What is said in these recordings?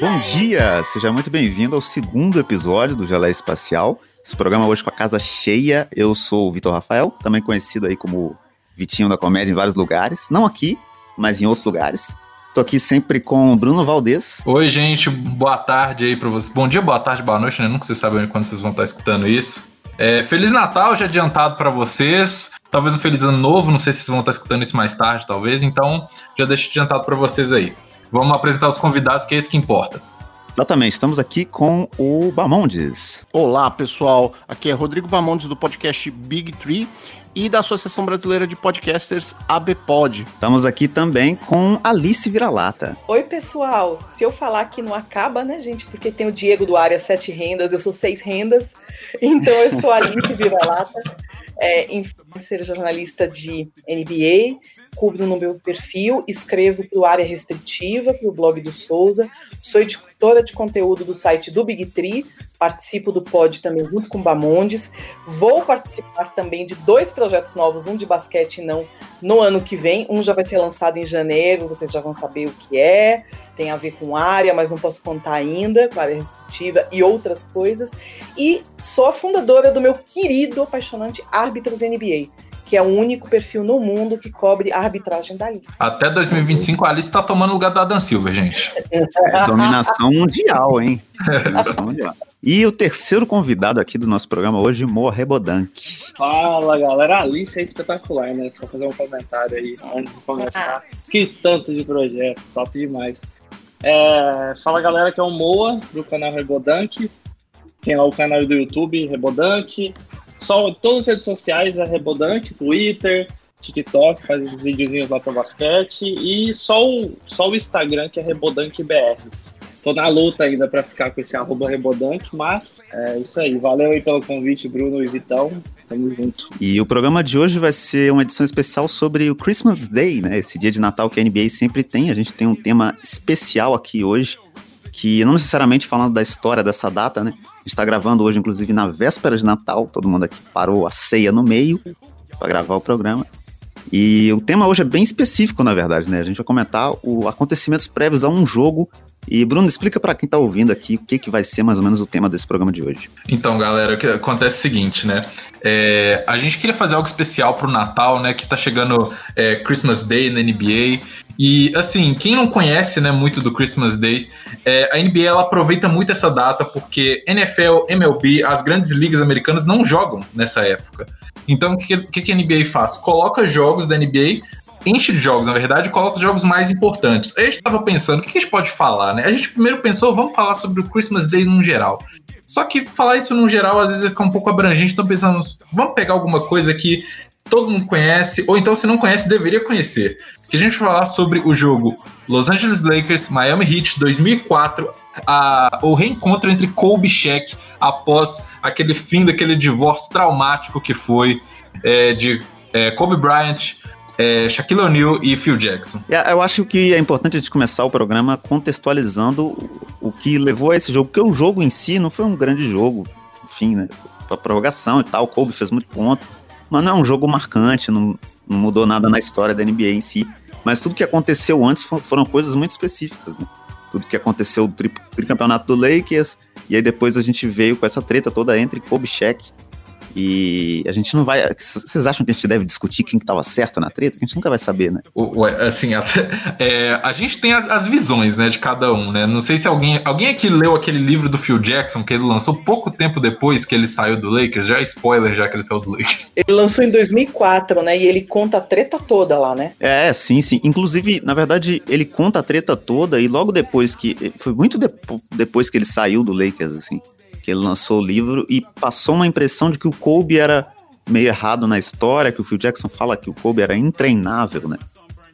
Bom dia! Seja muito bem-vindo ao segundo episódio do Gelé Espacial. Esse programa hoje com a casa cheia. Eu sou o Vitor Rafael, também conhecido aí como Vitinho da Comédia em vários lugares. Não aqui, mas em outros lugares. Tô aqui sempre com o Bruno Valdez. Oi, gente, boa tarde aí pra vocês. Bom dia, boa tarde, boa noite, né? Nunca vocês sabem quando vocês vão estar escutando isso. É, Feliz Natal já adiantado para vocês. Talvez um Feliz Ano Novo, não sei se vocês vão estar escutando isso mais tarde, talvez. Então, já deixo adiantado para vocês aí. Vamos apresentar os convidados, que é isso que importa. Exatamente, estamos aqui com o Bamondes. Olá, pessoal. Aqui é Rodrigo Bamondes do podcast Big Tree e da Associação Brasileira de Podcasters ABPod. Estamos aqui também com Alice Vira-Lata. Oi, pessoal. Se eu falar que não acaba, né, gente? Porque tem o Diego do Área Sete Rendas, eu sou Seis Rendas. Então eu sou a Alice Vira-Lata, é, influencer jornalista de NBA, cubro no meu perfil, escrevo para o Área Restritiva, para o blog do Souza, sou editora de conteúdo do site do Big Tree, participo do pod também junto com Bamondes, vou participar também de dois projetos novos, um de basquete e não no ano que vem, um já vai ser lançado em janeiro, vocês já vão saber o que é, tem a ver com área, mas não posso contar ainda, com área restritiva e outras coisas, e sou a fundadora do meu querido, apaixonante Árbitros NBA, que é o único perfil no mundo que cobre a arbitragem da liga. Até 2025 a Alice está tomando o lugar da Dan Silver, gente. É dominação mundial, hein? Dominação mundial. E o terceiro convidado aqui do nosso programa hoje, Moa Rebodank. Fala galera, a Alice é espetacular, né? Só fazer um comentário aí antes de começar. Que tanto de projeto, top demais. É, fala galera, que é o Moa do canal Rebodank. Tem lá o canal do YouTube Rebodank. Só todas as redes sociais é Rebodank, Twitter, TikTok, faz uns videozinhos lá para basquete. E só o, só o Instagram que é RebodankBR. Tô na luta ainda para ficar com esse arroba Rebodank, mas é isso aí. Valeu aí pelo convite, Bruno e Vitão. Tamo junto. E o programa de hoje vai ser uma edição especial sobre o Christmas Day, né? Esse dia de Natal que a NBA sempre tem. A gente tem um tema especial aqui hoje, que não necessariamente falando da história dessa data, né? A gente tá gravando hoje, inclusive, na véspera de Natal. Todo mundo aqui parou a ceia no meio para gravar o programa. E o tema hoje é bem específico, na verdade, né? A gente vai comentar os acontecimentos prévios a um jogo e Bruno, explica para quem tá ouvindo aqui o que, que vai ser mais ou menos o tema desse programa de hoje. Então, galera, o que acontece é o seguinte, né? É, a gente queria fazer algo especial pro Natal, né? Que tá chegando é, Christmas Day na NBA. E assim, quem não conhece né, muito do Christmas Day, é, a NBA ela aproveita muito essa data porque NFL, MLB, as grandes ligas americanas não jogam nessa época. Então, o que, que, que a NBA faz? Coloca jogos da NBA enche de jogos, na verdade, e coloca os jogos mais importantes. Aí a gente tava pensando, o que a gente pode falar, né? A gente primeiro pensou, vamos falar sobre o Christmas Day no geral. Só que falar isso no geral às vezes fica um pouco abrangente, então pensamos, vamos pegar alguma coisa que todo mundo conhece, ou então se não conhece, deveria conhecer. Que a gente vai falar sobre o jogo Los Angeles Lakers, Miami Heat 2004, a, o reencontro entre Kobe e Shaq após aquele fim daquele divórcio traumático que foi é, de é, Kobe Bryant, é, Shaquille O'Neal e Phil Jackson. Eu acho que é importante a gente começar o programa contextualizando o que levou a esse jogo, porque o jogo em si não foi um grande jogo, enfim, né? Pra prorrogação e tal, o Kobe fez muito ponto, mas não é um jogo marcante, não, não mudou nada na história da NBA em si. Mas tudo que aconteceu antes foram coisas muito específicas, né? Tudo que aconteceu do tricampeonato do Lakers, e aí depois a gente veio com essa treta toda entre Kobe e Shaq, e a gente não vai. Vocês acham que a gente deve discutir quem que estava certo na treta? A gente nunca vai saber, né? Ué, assim, a, é, a gente tem as, as, visões, né, de cada um, né? Não sei se alguém. Alguém aqui leu aquele livro do Phil Jackson que ele lançou pouco tempo depois que ele saiu do Lakers. Já é spoiler, já que ele saiu do Lakers. Ele lançou em 2004, né? E ele conta a treta toda lá, né? É, sim, sim. Inclusive, na verdade, ele conta a treta toda e logo depois que. Foi muito de, depois que ele saiu do Lakers, assim que ele lançou o livro e passou uma impressão de que o Kobe era meio errado na história, que o Phil Jackson fala que o Kobe era intreinável, né?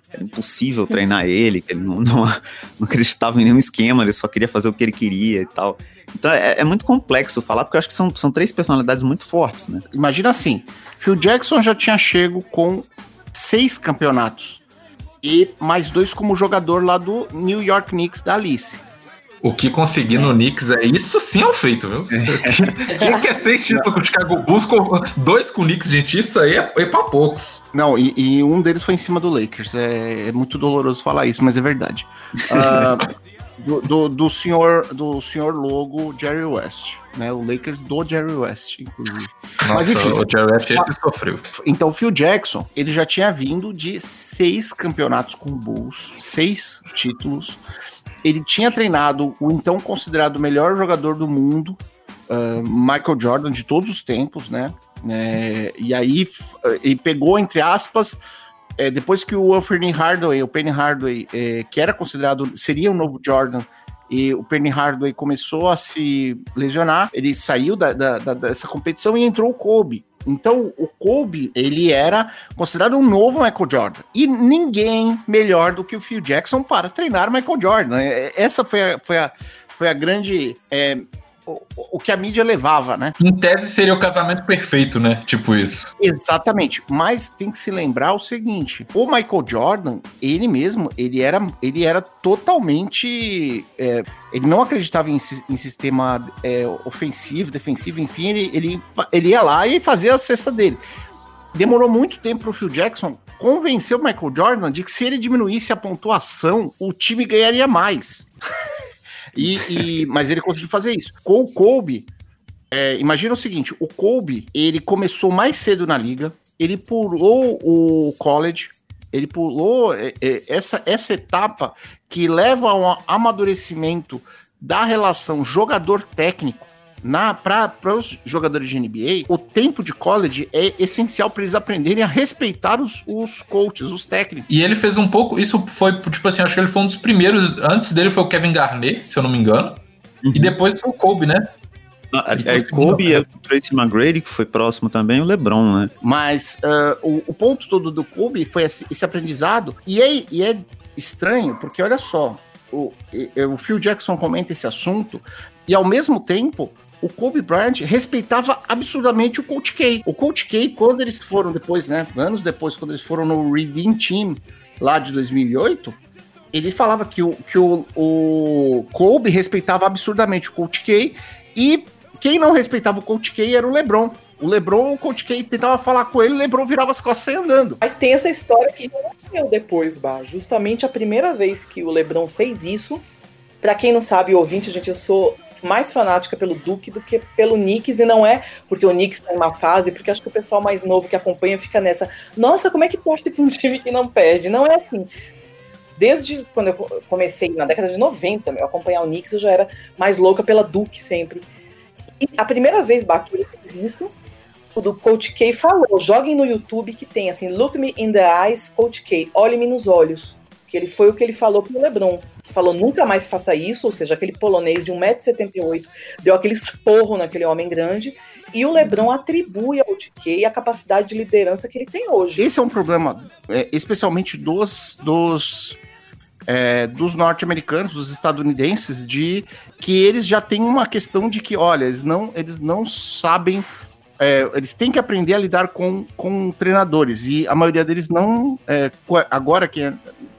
Era impossível treinar ele, que ele não, não, não acreditava em nenhum esquema, ele só queria fazer o que ele queria e tal. Então é, é, muito complexo falar, porque eu acho que são, são três personalidades muito fortes, né? Imagina assim, Phil Jackson já tinha chego com seis campeonatos e mais dois como jogador lá do New York Knicks da Alice. O que conseguir no Knicks é isso sim é um feito, viu? Tinha que é seis títulos com o Chicago Bulls, dois com o Knicks, gente. Isso aí é, é pra poucos. Não, e, e, um deles foi em cima do Lakers. É, é muito doloroso falar isso, mas é verdade. Uh, do, do, do senhor do senhor logo Jerry West, né? O Lakers do Jerry West, inclusive. Nossa, Mas, enfim, o Jerry West esse sofreu. Então o Phil Jackson, ele já tinha vindo de seis campeonatos com o Bulls, seis títulos. Ele tinha treinado o então considerado melhor jogador do mundo, uh, Michael Jordan de todos os tempos, né? É, e aí ele pegou entre aspas é, depois que o Penny Hardaway, o Penny Hardaway, é, que era considerado seria o novo Jordan, e o Penny Hardaway começou a se lesionar, ele saiu da, da, da, dessa competição e entrou o Kobe. Então, o Kobe, ele era considerado um novo Michael Jordan. E ninguém melhor do que o Phil Jackson para treinar Michael Jordan. É, essa foi a, foi a, foi a grande é, o, que a mídia levava, né? Em tese seria o casamento perfeito, né? Tipo isso. Exatamente. Mas tem que se lembrar o seguinte: o Michael Jordan, ele mesmo, ele era, ele era totalmente. É, ele não acreditava em, em sistema é, ofensivo, defensivo, enfim, ele, ele, ele ia lá e fazia a cesta dele. Demorou muito tempo pro Phil Jackson convencer o Michael Jordan de que se ele diminuísse a pontuação, o time ganharia mais. E, e, mas ele conseguiu fazer isso. Com o Kobe, é, imagina o seguinte: o Kobe ele começou mais cedo na liga, ele pulou o college, ele pulou é, é, essa, essa etapa que leva ao amadurecimento da relação jogador-técnico para os jogadores de NBA, o tempo de college é essencial para eles aprenderem a respeitar os, os coaches, os técnicos. E ele fez um pouco, isso foi, tipo assim, acho que ele foi um dos primeiros, antes dele foi o Kevin Garnett, se eu não me engano, uhum. e depois foi o Kobe, né? Ah, é, Kobe e o Tracy McGrady, que foi próximo também, o LeBron, né? Mas uh, o, o, ponto todo do Kobe foi esse, esse aprendizado, e é, e é estranho, porque olha só, o, o Phil Jackson comenta esse assunto, e ao mesmo tempo, o Kobe Bryant respeitava absurdamente o Coach K. O Coach K, quando eles foram depois, né, anos depois, quando eles foram no Redeem Team lá de 2008, ele falava que o, que o, o Kobe respeitava absurdamente o Coach K e quem não respeitava o Coach K era o LeBron. O LeBron, o Coach K tentava falar com ele, o LeBron virava as costas e andando. Mas tem essa história que não depois, Bah. Justamente a primeira vez que o LeBron fez isso, para quem não sabe, ouvinte, gente, eu sou mais fanática pelo Duke do que pelo Knicks, e não é porque o Knicks está em uma fase, porque acho que o pessoal mais novo que acompanha fica nessa, nossa, como é que torce com um time que não perde? Não é assim. Desde quando eu comecei na década de 90, meu, acompanhar o Knicks, eu já era mais louca pela Duke sempre. E a primeira vez, fez isso, o do Coach K falou, joguem no YouTube que tem assim, look me in the eyes, Coach K, olhe-me nos olhos. Que ele foi o que ele falou pro LeBron falou nunca mais faça isso, ou seja, aquele polonês de 1,78m deu aquele esporro naquele homem grande, e o Lebron atribui ao DK a capacidade de liderança que ele tem hoje. Esse é um problema, é, especialmente dos, dos, é, dos norte-americanos, dos estadunidenses, de que eles já têm uma questão de que, olha, eles não, eles não sabem é, eles têm que aprender a lidar com, com treinadores e a maioria deles não. É, agora que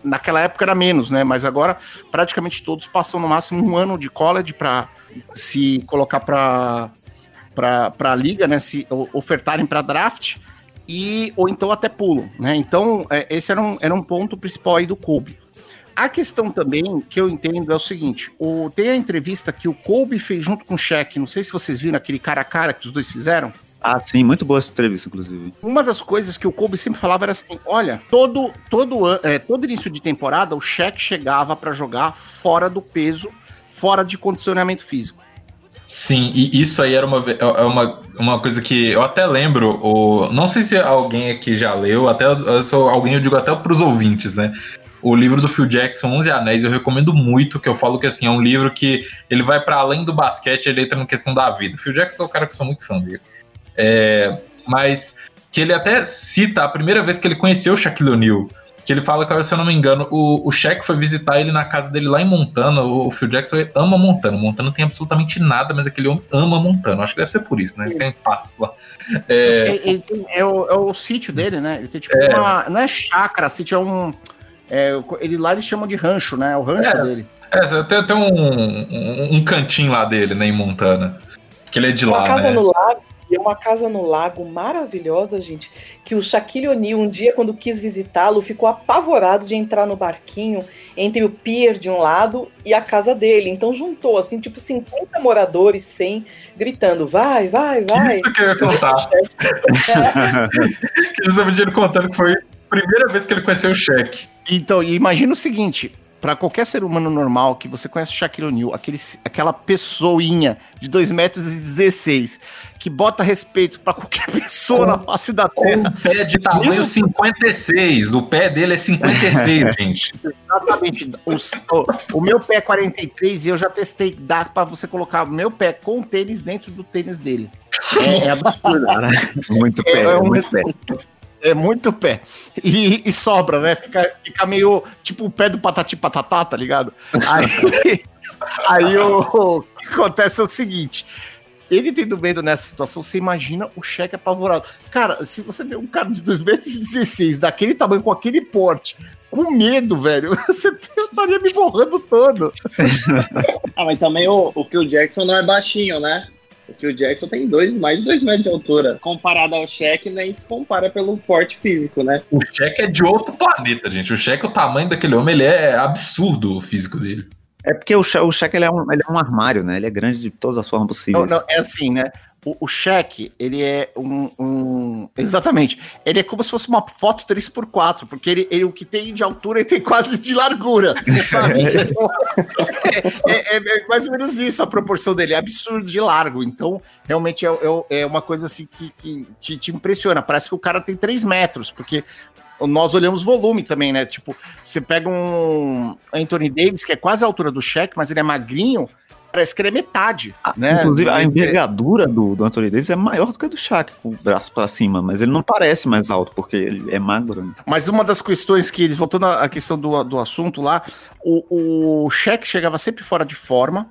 naquela época era menos, né? Mas agora praticamente todos passam no máximo um ano de college para se colocar para para a liga, né? Se ofertarem para draft e ou então até pulo, né? Então é, esse era um, era um ponto principal aí do Kobe. A questão também que eu entendo é o seguinte: o, tem a entrevista que o Kobe fez junto com o Shaq, não sei se vocês viram aquele cara a cara que os dois fizeram. Ah, sim, muito boa essa entrevista, inclusive. Uma das coisas que o Kobe sempre falava era assim: olha, todo, todo, é, todo início de temporada, o Shaq chegava para jogar fora do peso, fora de condicionamento físico. Sim, e isso aí era uma, é, é uma, uma coisa que eu até lembro, o, não sei se alguém aqui já leu, até sou alguém eu digo até para os ouvintes, né? O livro do Phil Jackson, 11 Anéis, eu recomendo muito, que eu falo que assim, é um livro que ele vai para além do basquete, ele entra na questão da vida. Phil Jackson é um cara que eu sou muito fã dele. É, mas que ele até cita a primeira vez que ele conheceu o Shaquille O'Neal. Que ele fala que, se eu não me engano, o, o Shaq foi visitar ele na casa dele lá em Montana. O, o Phil Jackson ama Montana. Montana tem absolutamente nada, mas aquele homem ama Montana. Acho que deve ser por isso, né? Ele tem paz lá. É, ele, ele, é, o, é o sítio dele, né? Ele tem tipo é. uma. Não é chácara, sítio é um. É, ele lá eles chamam de rancho, né? É o rancho é, dele. É, tem, tem um, um, um, cantinho lá dele, né, em Montana. Que ele é de uma lá. Casa né? no lago é uma casa no lago maravilhosa, gente. Que o Shaquille O'Neal, um dia, quando quis visitá-lo, ficou apavorado de entrar no barquinho entre o pier de um lado e a casa dele. Então juntou, assim, tipo 50 moradores, 100, gritando: vai, vai, vai. Isso que eu ia contar. que justamente contando que foi a primeira vez que ele conheceu o cheque. Então, imagina o seguinte: para qualquer ser humano normal que você conhece Shaquille O'Neal, aquele, aquela pessoinha de 2 metros e 16 que bota respeito para qualquer pessoa na face da terra. Um pé de tamanho Mesmo... 56, o pé dele é 56, gente. Exatamente. O, o, o, meu pé é 43 e eu já testei, dá para você colocar o meu pé com o tênis dentro do tênis dele. É, é absurdo. Cara. Muito pé, é, é muito pé. É muito pé. E, e, sobra, né? Fica, fica meio tipo o pé do patati patatá, tá ligado? Aí, aí o, o que acontece é o seguinte: ele tendo medo nessa situação, você imagina o cheque apavorado. Cara, se você vê um cara de 2,16 metros daquele tamanho, com aquele porte, com medo, velho, você estaria me borrando todo. ah, mas também o, o Phil Jackson não é baixinho, né? Porque o Jackson tem dois, mais de 2 metros de altura. Comparado ao Shaq, nem se compara pelo porte físico, né? O Shaq é de outro planeta, gente. O Shaq, o tamanho daquele homem, ele é absurdo o físico dele. É porque o Shaq, o Shaq ele é, um, ele é um armário, né? Ele é grande de todas as formas possíveis. Não, não, é assim, né? O, o cheque, ele é um, um, Exatamente. Ele é como se fosse uma foto 3x4, porque ele, ele o que tem de altura ele tem quase de largura. Sabe? é, é, é, mais ou menos isso a proporção dele. É absurdo de largo. Então, realmente é, é, é uma coisa assim que, que te, te impressiona. Parece que o cara tem 3 metros, porque nós olhamos volume também, né? Tipo, você pega um Anthony Davis, que é quase a altura do cheque, mas ele é magrinho parece que ele é metade. Ah, né? Inclusive, a envergadura do, do Anthony Davis é maior do que a do Shaq, com o braço para cima, mas ele não parece mais alto, porque ele é magro. Né? Mas uma das questões que eles, voltando à questão do, do assunto lá, o, o Shaq chegava sempre fora de forma,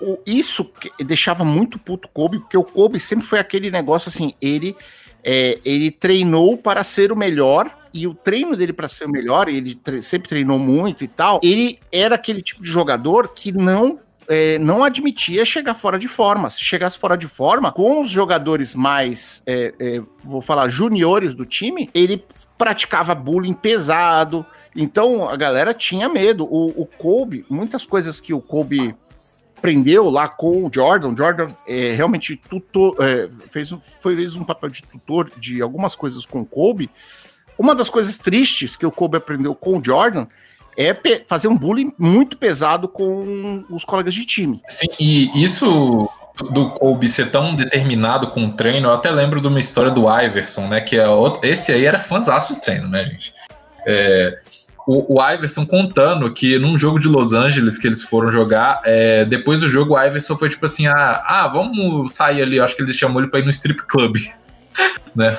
o, isso deixava muito puto o Kobe, porque o Kobe sempre foi aquele negócio assim, ele, é, ele treinou para ser o melhor, e o treino dele para ser o melhor, ele tre sempre treinou muito e tal, ele era aquele tipo de jogador que não é, não admitia chegar fora de forma. Se chegasse fora de forma, com os jogadores mais, é, é, vou falar, juniores do time, ele praticava bullying pesado. Então a galera tinha medo. O, o Kobe, muitas coisas que o Kobe aprendeu lá com o Jordan. Jordan é, realmente tutor, é, fez, fez um papel de tutor de algumas coisas com o Kobe. Uma das coisas tristes que o Kobe aprendeu com o Jordan é fazer um bullying muito pesado com os colegas de time. Sim, e isso do Kobe ser tão determinado com o treino, eu até lembro de uma história do Iverson, né? Que é outro, esse aí era fãzaço do treino, né, gente? É, o, o, Iverson contando que num jogo de Los Angeles que eles foram jogar, é, depois do jogo o Iverson foi tipo assim: ah, ah, vamos sair ali. Acho que eles chamou ele pra ir no strip club né?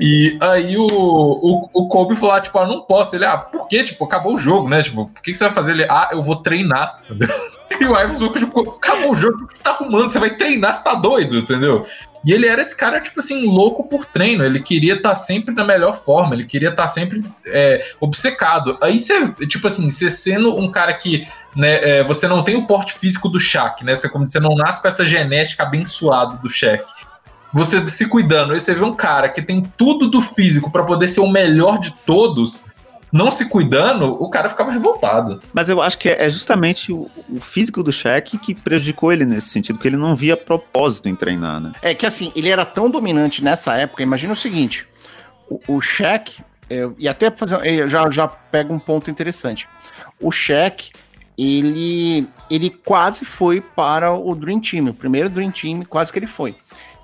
E aí o, o, o Kobe falou, ah, tipo, ah, não posso. Ele, ah, por quê? Tipo, acabou o jogo, né? Tipo, o que, você vai fazer? Ele, ah, eu vou treinar, entendeu? E o Iverson, tipo, acabou o jogo, o que você tá arrumando? Você vai treinar, você tá doido, entendeu? E ele era esse cara, tipo assim, louco por treino. Ele queria estar tá sempre na melhor forma, ele queria estar tá sempre é, obcecado. Aí você, tipo assim, você sendo um cara que né, é, você não tem o porte físico do Shaq, né? Você, como você não nasce com essa genética abençoada do Shaq você se cuidando, aí você vê um cara que tem tudo do físico para poder ser o melhor de todos, não se cuidando, o cara ficava revoltado. Mas eu acho que é justamente o, o físico do Shaq que prejudicou ele nesse sentido, que ele não via propósito em treinar, né? É que assim, ele era tão dominante nessa época, imagina o seguinte, o, o Shaq, é, e até fazer, já, já pega um ponto interessante, o Shaq, ele, ele quase foi para o Dream Team, o primeiro Dream Team, quase que ele foi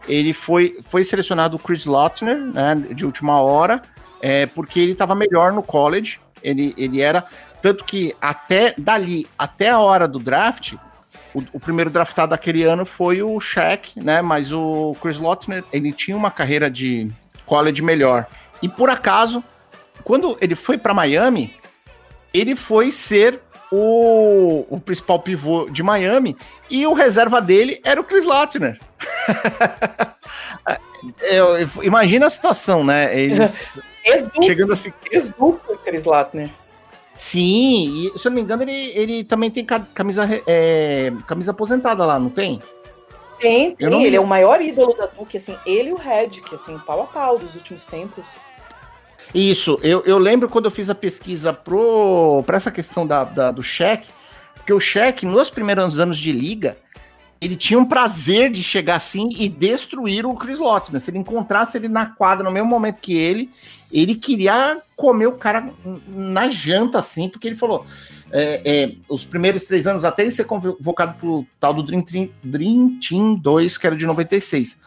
ele foi, foi selecionado o Chris Lautner, né, de última hora, é, porque ele estava melhor no college, ele, ele era, tanto que até dali, até a hora do draft, o, o, primeiro draftado daquele ano foi o Shaq, né, mas o Chris Lautner, ele tinha uma carreira de college melhor, e por acaso, quando ele foi para Miami, ele foi ser o, o principal pivô de Miami e o reserva dele era o Chris eu, imagina a situação, né? Eles chegando assim. Ex-duplo Chris Lattner. Sim, e se eu não me engano, ele, ele também tem camisa, é, camisa aposentada lá, não tem? Tem, tem ele é o maior ídolo da Duke, assim, ele e o Redick, assim, pau a pau dos últimos tempos. Isso, eu, eu lembro quando eu fiz a pesquisa para essa questão da, da, do cheque, porque o cheque, nos primeiros anos de liga, ele tinha um prazer de chegar assim e destruir o Chris Lott, né? Se ele encontrasse ele na quadra no mesmo momento que ele, ele queria comer o cara na janta, assim, porque ele falou: é, é, os primeiros três anos, até ele ser convocado pro tal do Dream, Dream, Dream Team 2, que era de 96.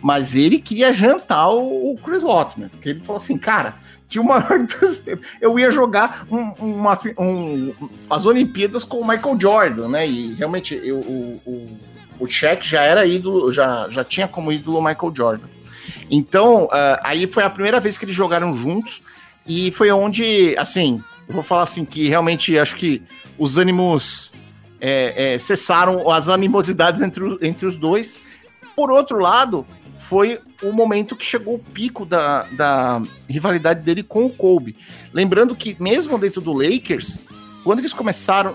Mas ele queria jantar o, Chris né? Porque ele falou assim, cara, tinha dos Eu ia jogar um, uma, um, as Olimpíadas com o Michael Jordan, né? E realmente eu, o, o, o Shaq já era ídolo, já, já tinha como ídolo o Michael Jordan. Então, uh, aí foi a primeira vez que eles jogaram juntos e foi onde, assim, eu vou falar assim que realmente acho que os ânimos é, é, cessaram, as animosidades entre, entre os dois. Por outro lado, foi o momento que chegou o pico da, da rivalidade dele com o Kobe. Lembrando que, mesmo dentro do Lakers, quando eles começaram.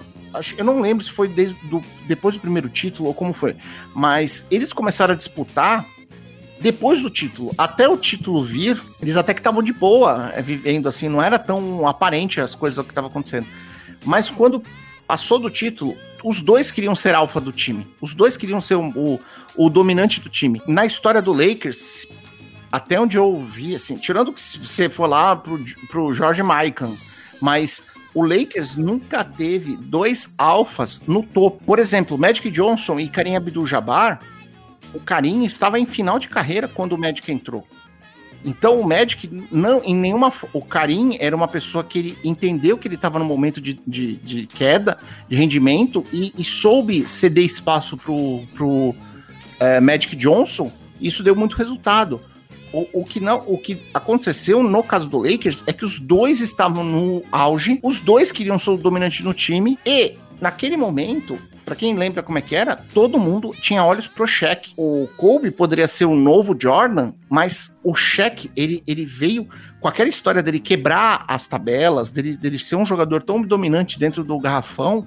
Eu não lembro se foi desde do, depois do primeiro título ou como foi, mas eles começaram a disputar depois do título, até o título vir, eles até que estavam de boa é, vivendo assim, não era tão aparente as coisas que estavam acontecendo. Mas quando passou do título, os dois queriam ser alfa do time. Os dois queriam ser o, o, o dominante do time. Na história do Lakers, até onde eu vi, assim, tirando que você for lá pro, pro George Mikan, mas o Lakers nunca teve dois alfas no topo. Por exemplo, Magic Johnson e Karim Abdul-Jabbar o Karim estava em final de carreira quando o Magic entrou. Então o Magic não em nenhuma o Karim era uma pessoa que ele entendeu que ele estava no momento de, de, de, queda de rendimento e, e, soube ceder espaço pro, pro é, Magic Johnson. Isso deu muito resultado. O, o, que não, o que aconteceu no caso do Lakers é que os dois estavam no auge, os dois queriam ser o dominante no time e naquele momento para quem lembra como é que era, todo mundo tinha olhos pro Shaq. O Kobe poderia ser o novo Jordan, mas o Shaq, ele, ele veio com aquela história dele quebrar as tabelas, dele, dele ser um jogador tão dominante dentro do garrafão,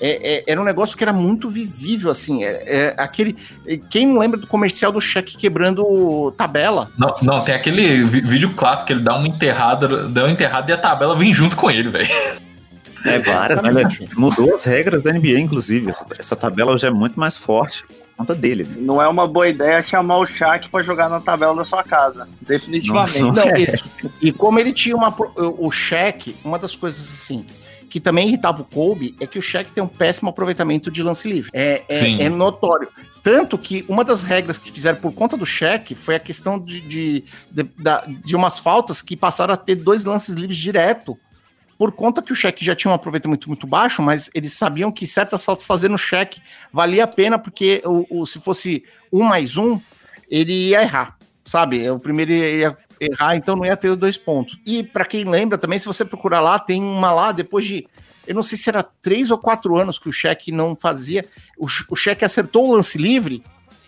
é, é, era um negócio que era muito visível, assim. É, é, aquele. Quem não lembra do comercial do Shaq quebrando tabela? Não, não, tem aquele vídeo clássico que ele dá uma enterrada, dá uma enterrada e a tabela vem junto com ele, velho. É, várias, né? Mudou as regras da NBA, inclusive. Essa, essa tabela já é muito mais forte por conta dele. Né? Não é uma boa ideia chamar o Shaq para jogar na tabela da sua casa. Definitivamente. Não, não, isso. E como ele tinha uma. O Shaq, uma das coisas assim que também irritava o Kobe é que o Shaq tem um péssimo aproveitamento de lance livre. É, é, é, notório. Tanto que uma das regras que fizeram por conta do Shaq foi a questão de, de, de, de, de umas faltas que passaram a ter dois lances livres direto por conta que o cheque já tinha um aproveitamento muito baixo, mas eles sabiam que certas faltas fazendo cheque valia a pena, porque o, o, se fosse um mais um, ele ia errar, sabe? O primeiro ia errar, então não ia ter dois pontos. E para quem lembra também, se você procurar lá, tem uma lá, depois de eu não sei se era três ou quatro anos que o cheque não fazia, o cheque acertou o lance livre,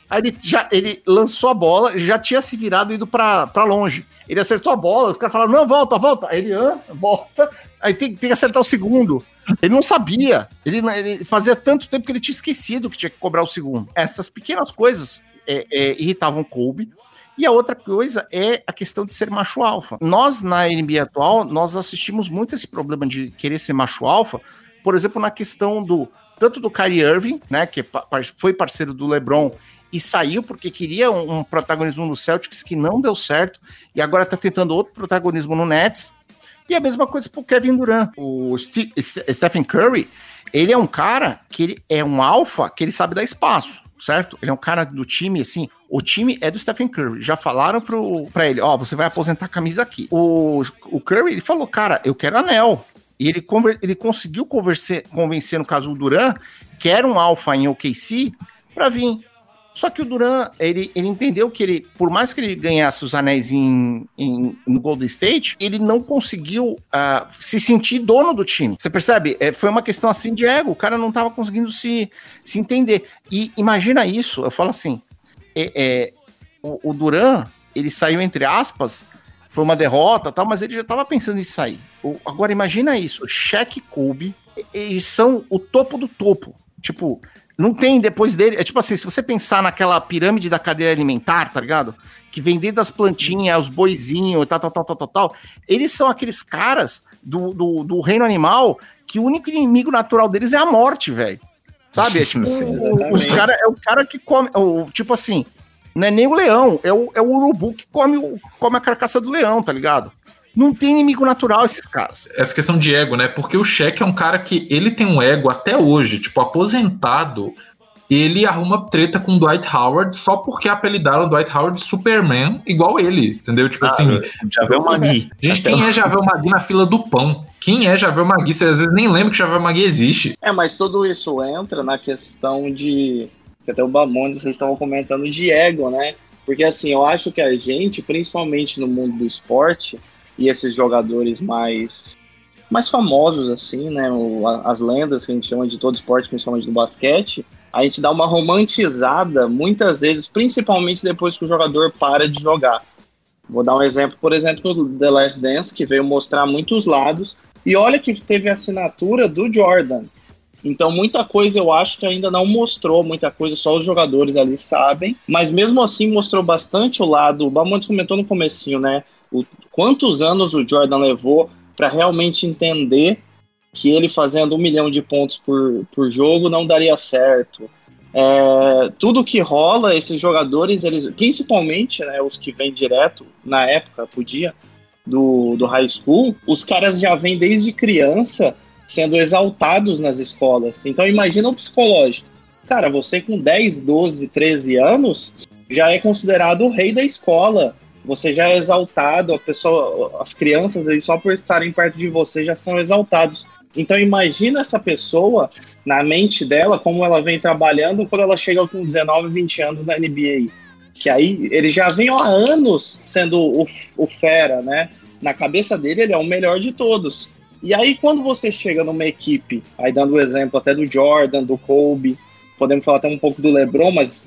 aí ele já ele lançou a bola, já tinha se virado indo para longe. Ele acertou a bola, os caras falaram, não, volta, volta. Aí ele, ah, volta. Aí tem, tem que acertar o segundo. Ele não sabia. Ele, ele, fazia tanto tempo que ele tinha esquecido que tinha que cobrar o segundo. Essas pequenas coisas é, é, irritavam Kobe. E a outra coisa é a questão de ser macho alfa. Nós, na NBA atual, nós assistimos muito esse problema de querer ser macho alfa, por exemplo, na questão do tanto do Kyrie Irving, né, que foi parceiro do LeBron e saiu porque queria um, um, protagonismo no Celtics que não deu certo e agora tá tentando outro protagonismo no Nets. E a mesma coisa pro Kevin Durant. O St Stephen Curry, ele é um cara que ele é um alfa que ele sabe dar espaço, certo? Ele é um cara do time, assim, o time é do Stephen Curry. Já falaram pro, pra ele, ó, oh, você vai aposentar a camisa aqui. O, o Curry, ele falou, cara, eu quero anel. E ele, ele conseguiu convencer, no caso, o Duran, que era um alfa em OKC, para vir. Só que o Duran, ele, ele entendeu que ele, por mais que ele ganhasse os anéis em, em no Golden State, ele não conseguiu uh, se sentir dono do time. Você percebe? É, foi uma questão assim de ego. O cara não estava conseguindo se, se entender. E imagina isso. Eu falo assim: é, é, o, o Duran, ele saiu entre aspas, foi uma derrota tal, mas ele já estava pensando em sair. O, agora imagina isso: Shaq e Kobe, eles são o topo do topo. Tipo, Não tem depois dele. É tipo assim, se você pensar naquela pirâmide da cadeia alimentar, tá ligado? Que vem desde as plantinhas, os boizinhos, tal, tal, tal, tal, tal, tal. Eles são aqueles caras do, do, do reino animal que o único inimigo natural deles é a morte, velho. Sabe? É tipo, Sim, o- os cara, é o cara que come. O, tipo assim, não é nem o leão, é o, é o urubu que come, o, come a carcaça do leão, tá ligado? Não tem inimigo natural esses caras. Essa questão de ego, né? Porque o Shaq é um cara que ele tem um ego até hoje, tipo, aposentado. Ele arruma treta com o Dwight Howard só porque apelidaram o Dwight Howard Superman igual ele, entendeu? Tipo assim, Já vê o Magui. gente, Até quem é Javel Magui na fila do pão? Quem é Javel Magui? Você às vezes nem lembra que Javel Magui existe. É, mas tudo isso entra na questão de. Que até o Bamondes vocês estavam comentando de ego, né? Porque assim, eu acho que a gente, principalmente no mundo do esporte, e esses jogadores mais. Mais famosos, assim, né? o- as lendas que a gente chama de todo esporte, principalmente do basquete, a gente dá uma romantizada muitas vezes, principalmente depois que o jogador para de jogar. Vou dar um exemplo, por exemplo, do The Last Dance, que veio mostrar muitos lados. E olha que teve a assinatura do Jordan. Então, muita coisa eu acho que ainda não mostrou, muita coisa só os jogadores ali sabem. Mas mesmo assim mostrou bastante o lado. O Bamontes comentou no comecinho, né? Quantos anos o Jordan levou para realmente entender que ele fazendo um milhão de pontos por, por jogo não daria certo. É, tudo que rola, esses jogadores, eles, principalmente né, os que vêm direto, na época, podia, do, do high school, os caras já vêm desde criança sendo exaltados nas escolas. Então imagina o psicológico. Cara, você com 10, 12, 13 anos já é considerado o rei da escola. Você já é exaltado, a pessoa, as crianças aí só por estarem perto de você já são exaltados. Então imagina essa pessoa na mente dela como ela vem trabalhando quando ela chega com 19, 20 anos na NBA. Que aí ele já vem há anos sendo o, o fera, né? Na cabeça dele ele é o melhor de todos. E aí, quando você chega numa equipe, aí dando o exemplo até do Jordan, do Kobe, podemos falar até um pouco do LeBron, mas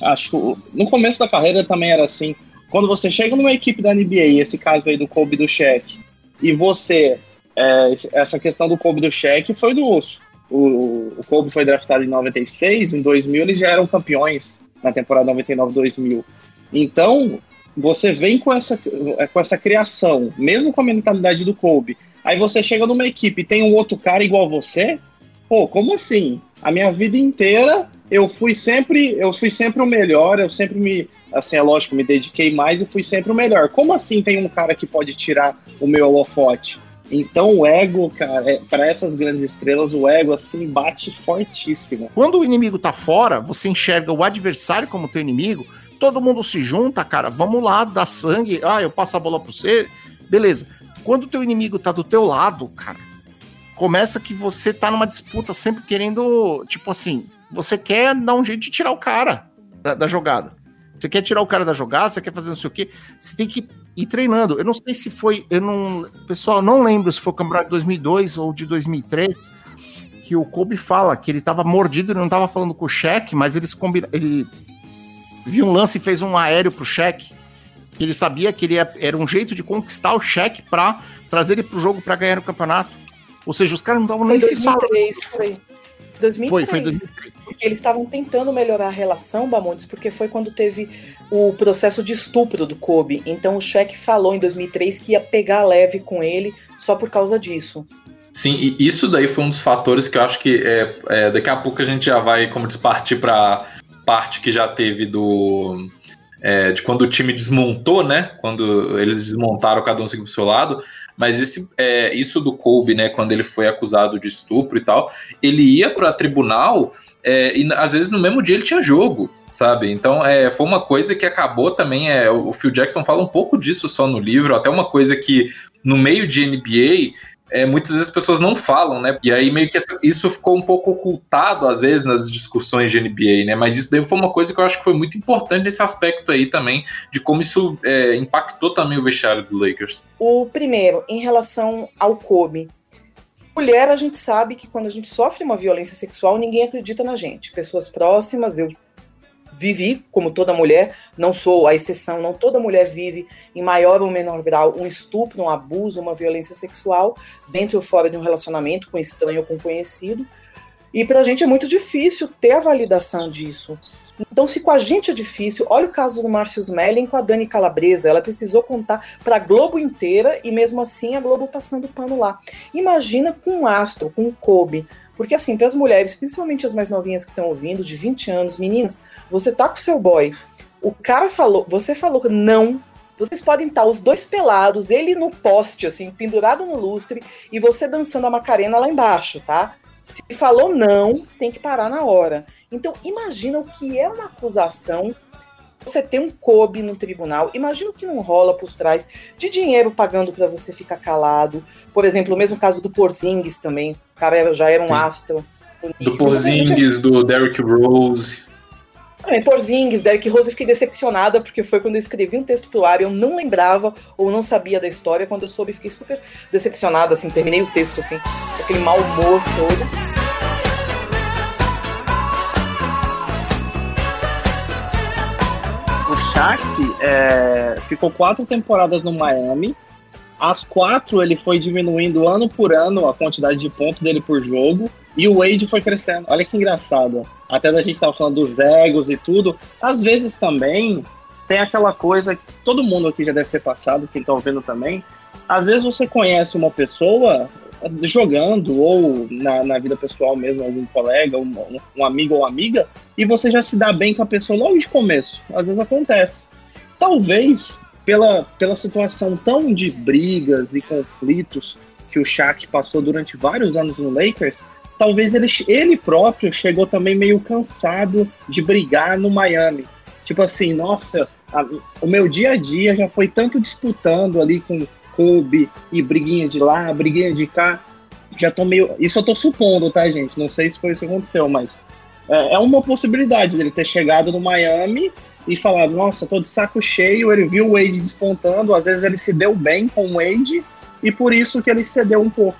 acho que no começo da carreira também era assim. Quando você chega numa equipe da NBA, esse caso aí do Kobe do Shaq, e você, é, essa questão do Kobe do Shaq foi do osso. O, o Kobe foi draftado em 96, em 2000 eles já eram campeões na temporada 99-2000. Então, você vem com essa, com essa criação, mesmo com a mentalidade do Kobe, Aí você chega numa equipe e tem um outro cara igual você? Pô, como assim? A minha vida inteira eu fui sempre, eu fui sempre o melhor, eu sempre me, assim, é lógico, me dediquei mais e fui sempre o melhor. Como assim tem um cara que pode tirar o meu holofote? Então o ego, cara, é, para essas grandes estrelas, o ego assim bate fortíssimo. Quando o inimigo tá fora, você enxerga o adversário como teu inimigo, todo mundo se junta, cara, vamos lá, dá sangue, ah, eu passo a bola pra você, beleza. Quando o teu inimigo tá do teu lado, cara, começa que você tá numa disputa sempre querendo, tipo assim, você quer dar um jeito de tirar o cara da, da jogada. Você quer tirar o cara da jogada, você quer fazer não sei o quê, você tem que ir treinando. Eu não sei se foi, eu não, pessoal, não lembro se foi o campeonato de 2002 ou de 2003, que o Kobe fala que ele tava mordido, ele não tava falando com o Shaq, mas eles combinaram, ele viu um lance e fez um aéreo pro Shaq, que ele sabia que ele ia, era um jeito de conquistar o Shaq pra trazer ele pro jogo pra ganhar o campeonato. Ou seja, os caras não estavam Foi nem se falando. 2003, foi. 2003. Foi, foi 2003. Eles estavam tentando melhorar a relação, Bamontes, porque foi quando teve o processo de estupro do Kobe. Então o Shaq falou em 2003 que ia pegar leve com ele só por causa disso. Sim, e isso daí foi um dos fatores que eu acho que é, é, daqui a pouco a gente já vai, como diz, para parte que já teve do. é, de quando o time desmontou, né? Quando eles desmontaram, cada um seguiu pro seu lado. Mas esse, é, isso do Kobe, né? Quando ele foi acusado de estupro e tal, ele ia para tribunal é, e às vezes no mesmo dia ele tinha jogo, sabe? Então é, foi uma coisa que acabou também. É, o Phil Jackson fala um pouco disso só no livro, até uma coisa que no meio de NBA é, muitas vezes as pessoas não falam, né? E aí meio que isso ficou um pouco ocultado às vezes nas discussões de NBA, né? Mas isso daí foi uma coisa que eu acho que foi muito importante nesse aspecto aí também, de como isso é, impactou também o vestiário do Lakers. O primeiro, em relação ao Kobe. Mulher, a gente sabe que quando a gente sofre uma violência sexual, ninguém acredita na gente. Pessoas próximas, eu vivi, como toda mulher, não sou a exceção, não toda mulher vive em maior ou menor grau um estupro, um abuso, uma violência sexual, dentro ou fora de um relacionamento com estranho ou com conhecido. E pra gente é muito difícil ter a validação disso. Então, se com a gente é difícil, olha o caso do Márcio Smelling com a Dani Calabresa. Ela precisou contar para a Globo inteira e mesmo assim a Globo passando pano lá. Imagina com um astro, com um Kobe. Porque assim, para as mulheres, principalmente as mais novinhas que estão ouvindo, de 20 anos, meninas, você tá com seu boy. O cara falou, você falou não. Vocês podem estar os dois pelados, ele no poste, assim, pendurado no lustre, e você dançando a Macarena lá embaixo, tá? Se falou não, tem que parar na hora. Então, imagina o que é uma acusação. Você tem um COBE no tribunal, imagina o que não rola por trás de dinheiro pagando para você ficar calado. Por exemplo, o mesmo caso do Porzingis também. O cara já era um Sim. astro. Do Porzingis, do Derrick Rose. Também, Porzingis, Derek Rose, eu fiquei decepcionada, porque foi quando eu escrevi um texto pro ar, eu não lembrava ou não sabia da história, quando eu soube, fiquei super decepcionada, assim, terminei o texto, assim, aquele mau humor todo. Shaq é, ficou quatro temporadas no Miami. As quatro ele foi diminuindo ano por ano a quantidade de pontos dele por jogo. E o Wade foi crescendo. Olha que engraçado. Até da gente estar falando dos egos e tudo. Às vezes também tem aquela coisa que todo mundo aqui já deve ter passado, quem está ouvindo também. Às vezes você conhece uma pessoa jogando ou na, na vida pessoal mesmo, algum colega, um, um, amigo ou amiga, e você já se dá bem com a pessoa logo de começo. Às vezes acontece. Talvez pela, pela situação tão de brigas e conflitos que o Shaq passou durante vários anos no Lakers, talvez ele, ele próprio chegou também meio cansado de brigar no Miami. Tipo assim, nossa, a, o meu dia a dia já foi tanto disputando ali com Kobe e briguinha de lá, briguinha de cá. Já tô meio. Isso eu tô supondo, tá, gente? Não sei se foi isso que aconteceu, mas é, é uma possibilidade dele ter chegado no Miami e falado, nossa, tô de saco cheio, ele viu o Wade despontando, às vezes ele se deu bem com o Wade, e por isso que ele cedeu um pouco.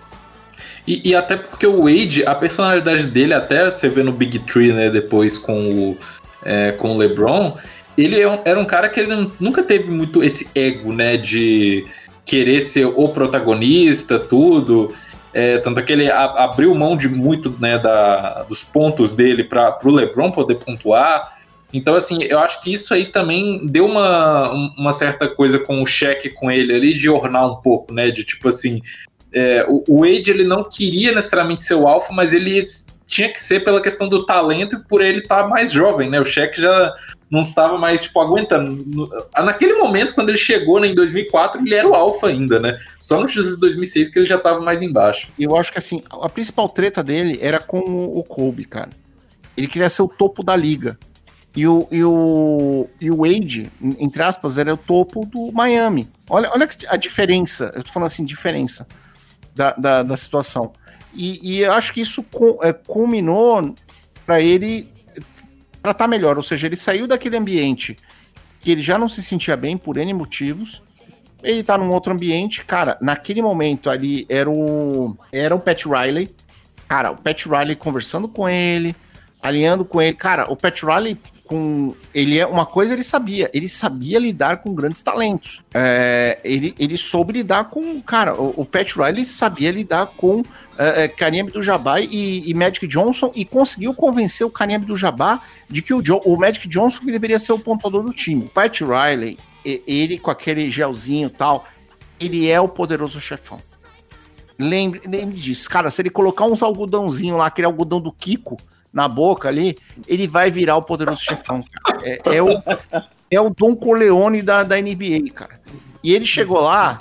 E, e, até porque o Wade, a personalidade dele, até você vê no Big Tree, né, depois com o, é, com o LeBron, ele é era um cara que ele nunca teve muito esse ego, né, de querer ser o protagonista, tudo. É, tanto é que ele abriu mão de muito né, da, dos pontos dele para o LeBron poder pontuar. Então, assim, eu acho que isso aí também deu uma, uma certa coisa com o cheque com ele ali, de ornar um pouco, né? De tipo assim, é, o, Wade ele não queria necessariamente ser o alfa, mas ele tinha que ser pela questão do talento e por ele estar tá mais jovem, né? O cheque já não estava mais, tipo, aguentando. Naquele momento, quando ele chegou né, em 2004, ele era o alfa ainda, né? Só no X de 2006 que ele já estava mais embaixo. Eu acho que, assim, a principal treta dele era com o Kobe, cara. Ele queria ser o topo da liga. E o, e o, e o Wade, entre aspas, era o topo do Miami. Olha, olha a diferença, eu tô falando assim, diferença da, da, da situação. E, e eu acho que isso é, culminou para ele tratar melhor, ou seja, ele saiu daquele ambiente que ele já não se sentia bem por N motivos. Ele tá num outro ambiente, cara, naquele momento ali era o era o Pat Riley. Cara, o Pat Riley conversando com ele, alinhando com ele. Cara, o Pat Riley com ele é uma coisa ele sabia, ele sabia lidar com grandes talentos. É, ele, ele soube lidar com, cara, o, o Pat Riley sabia lidar com é, é Kareem Abdul-Jabbar e, e, Magic Johnson e conseguiu convencer o Kareem Abdul-Jabbar de que o, jo, o Magic Johnson que deveria ser o pontuador do time. O Pat Riley, ele com aquele gelzinho tal, ele é o poderoso chefão. Lembre, lembre disso, cara, se ele colocar uns algodãozinho lá, aquele algodão do Kiko, na boca ali, ele vai virar o poderoso chefão, cara. É, é, o, é o Don Corleone da, da NBA, cara. E ele chegou lá,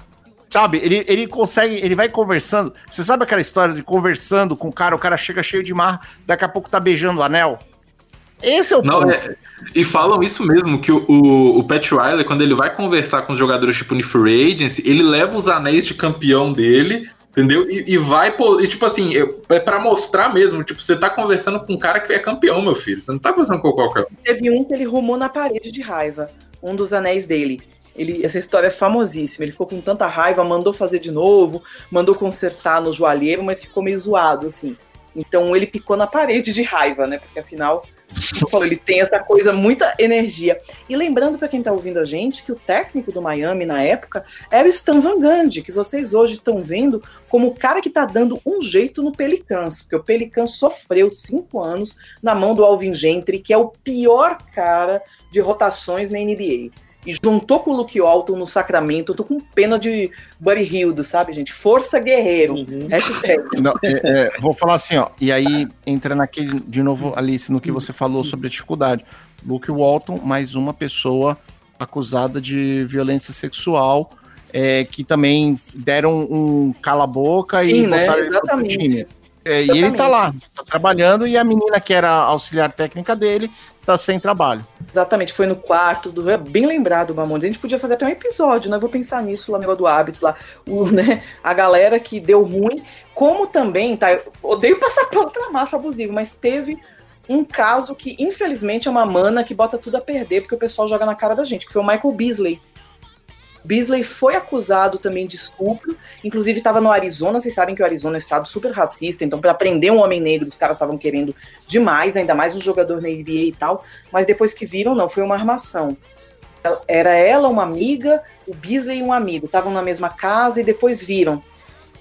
sabe? Ele, ele consegue, ele vai conversando. Você sabe aquela história de conversando com o cara, o cara chega cheio de mar, daqui a pouco tá beijando o anel? Esse é o Não, ponto. É, e falam isso mesmo, que o, o, o, Pat Riley, quando ele vai conversar com os jogadores tipo Free Agency, ele leva os anéis de campeão dele Entendeu? E, e vai, pô, e tipo assim, é para mostrar mesmo, tipo, você tá conversando com um cara que é campeão, meu filho. Você não tá conversando com qualquer um. Teve um que ele rumou na parede de raiva, um dos anéis dele. Ele, essa história é famosíssima. Ele ficou com tanta raiva, mandou fazer de novo, mandou consertar no joalheiro, mas ficou meio zoado, assim. Então ele picou na parede de raiva, né? Porque afinal, eu falo, ele tem essa coisa, muita energia. E lembrando para quem está ouvindo a gente que o técnico do Miami na época era o Stan Van Gundy, que vocês hoje estão vendo como o cara que está dando um jeito no Pelicans, porque o Pelicans sofreu cinco anos na mão do Alvin Gentry, que é o pior cara de rotações na NBA e juntou com o Luke Walton no Sacramento. Eu tô com pena de Buddy Hildo, sabe, gente? Força guerreiro. Uhum. Não, é, é, vou falar assim, ó. E aí entra naquele, de novo, Alice, no que você falou sobre a dificuldade. Luke Walton, mais uma pessoa acusada de violência sexual. É, que também deram um cala-boca e né? botaram time. É, e ele tá lá, tá trabalhando, e a menina que era auxiliar técnica dele tá sem trabalho. Exatamente, foi no quarto do. É bem lembrado, Mamones. A gente podia fazer até um episódio, né? Vou pensar nisso lá negócio do hábito lá. O, né, a galera que deu ruim. Como também, tá? Odeio passar pano pra macho abusivo, mas teve um caso que, infelizmente, é uma mana que bota tudo a perder, porque o pessoal joga na cara da gente, que foi o Michael Beasley. Beasley foi acusado também de estupro, inclusive estava no Arizona, vocês sabem que o Arizona é um estado super racista, então para prender um homem negro os caras estavam querendo demais, ainda mais um jogador na NBA e tal, mas depois que viram, não, foi uma armação. Era ela uma amiga, o Beasley um amigo, estavam na mesma casa e depois viram.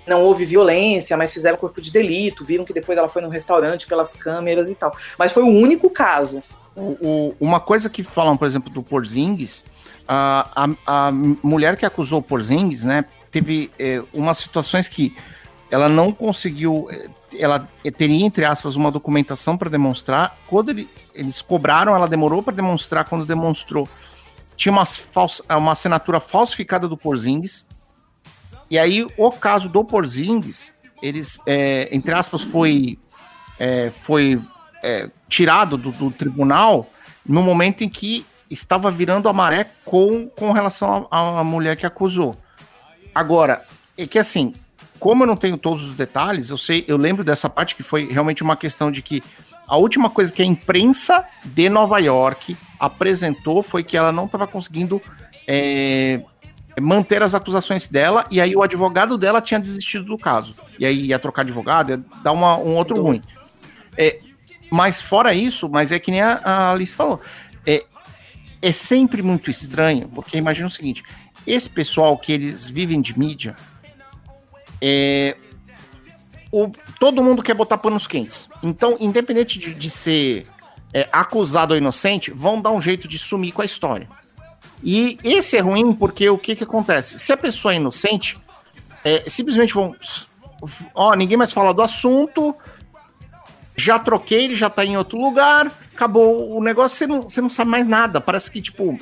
Não houve violência, mas fizeram corpo de delito, viram que depois ela foi no restaurante pelas câmeras e tal. Mas foi o único caso. O, uma coisa que falam, por exemplo, do Porzingis, a, a, a mulher que acusou o Porzingis, né, teve é, umas situações que ela não conseguiu, é, ela teria, entre aspas, uma documentação para demonstrar. Quando ele, eles cobraram, ela demorou para demonstrar. Quando demonstrou, tinha uma, falsa, uma assinatura falsificada do Porzingis. E aí, o caso do Porzingis, eles, é, entre aspas, foi, é, foi é, tirado do, do tribunal no momento em que estava virando a maré com, com relação à mulher que acusou. Agora, é que assim, como eu não tenho todos os detalhes, eu sei, eu lembro dessa parte que foi realmente uma questão de que a última coisa que a imprensa de Nova York apresentou foi que ela não estava conseguindo é, manter as acusações dela, e aí o advogado dela tinha desistido do caso. E aí ia trocar advogado, ia dar uma, um outro ruim. É, mas fora isso, mas é que nem a, a Alice falou, é, é sempre muito estranho, porque imagina o seguinte: esse pessoal que eles vivem de mídia, é, o, todo mundo quer botar panos quentes. Então, independente de, de ser é, acusado ou inocente, vão dar um jeito de sumir com a história. E esse é ruim porque o que, que acontece? Se a pessoa é inocente, é, simplesmente vão. Ó, ninguém mais fala do assunto, já troquei, ele já tá em outro lugar, acabou o negócio, você não, você não sabe mais nada. Parece que, tipo.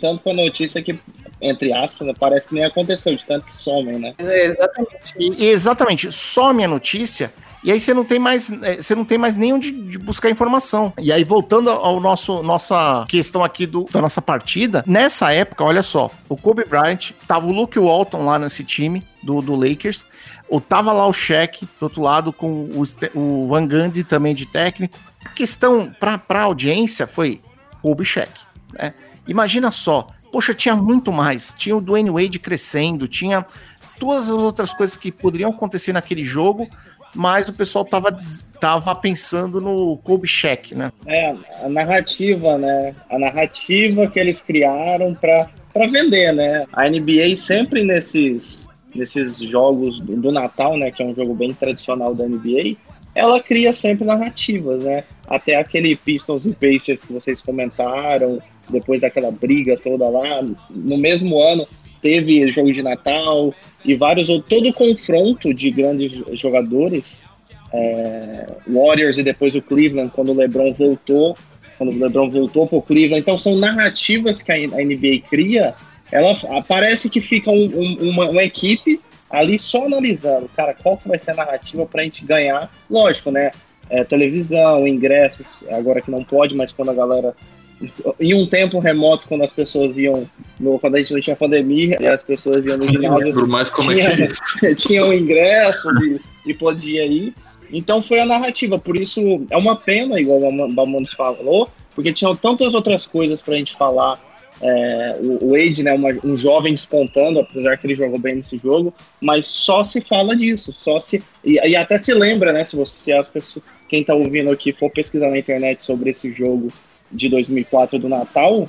Tanto com a notícia que, entre aspas, parece que nem aconteceu, de tanto que somem, né? É, exatamente. E, exatamente, some a notícia. E aí você não tem mais, é, você não tem mais nem onde de buscar informação. E aí voltando ao nosso nossa questão aqui do, da nossa partida, nessa época, olha só, o Kobe Bryant, tava o Luke Walton lá nesse time do, do Lakers, ou tava lá o Shaq do outro lado com o, o Van Gundy também de técnico. A questão para a audiência foi Kobe Shaq, né? Imagina só, poxa, tinha muito mais. Tinha o Dwayne Wade crescendo, tinha todas as outras coisas que poderiam acontecer naquele jogo, mas o pessoal tava, tava pensando no Kobe Shaq, né? É, a narrativa, né? A narrativa que eles criaram para vender, né? A NBA sempre nesses nesses jogos do Natal, né, que é um jogo bem tradicional da NBA, ela cria sempre narrativas, né? Até aquele Pistons e Pacers que vocês comentaram, depois daquela briga toda lá, no mesmo ano teve jogo de Natal e vários outros, todo o confronto de grandes jogadores, é, Warriors e depois o Cleveland, quando o LeBron voltou, quando o LeBron voltou para o Cleveland. Então são narrativas que a NBA cria ela parece que fica um, um, uma, uma, equipe ali só analisando, cara, qual que vai ser a narrativa para a gente ganhar. Lógico, né? É, televisão, ingressos, agora que não pode, mas quando a galera. Em um tempo remoto, quando as pessoas iam. No, quando a gente não tinha pandemia, e as pessoas iam no ginásio. mais como tinha, é que é tinha um ingresso e, e podia ir. Então foi a narrativa, por isso é uma pena, igual o Bamondes falou, porque tinham tantas outras coisas para a gente falar é, o Wade, né, uma, um jovem despontando, apesar que ele jogou bem nesse jogo, mas só se fala disso, só se e, e até se lembra, né, se você as pessoas, quem está ouvindo aqui for pesquisar na internet sobre esse jogo de 2004 do Natal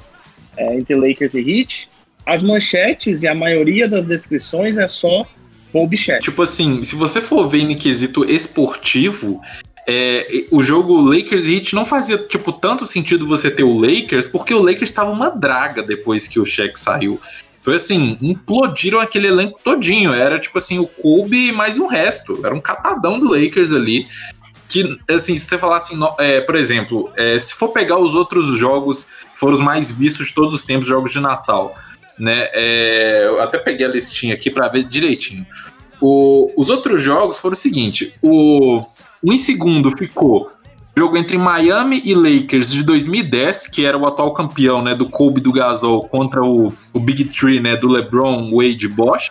é, entre Lakers e Heat, as manchetes e a maioria das descrições é só Shaq. Tipo assim, se você for ver em quesito esportivo, é, o jogo Lakers e Heat não fazia tipo tanto sentido você ter o Lakers, porque o Lakers estava uma draga depois que o Shaq saiu. Foi assim, implodiram aquele elenco todinho. Era tipo assim, o Kobe mais o resto. Era um catadão do Lakers ali. Que, assim, se você falar assim, é, por exemplo, é, se for pegar os outros jogos foram os mais vistos de todos os tempos, jogos de Natal, né? É, eu até peguei a listinha aqui para ver direitinho. O, os outros jogos foram o seguinte: o em segundo ficou jogo entre Miami e Lakers de 2010, que era o atual campeão, né, do Kobe do Gasol contra o, o Big Three, né, do LeBron, Wade e Bosch.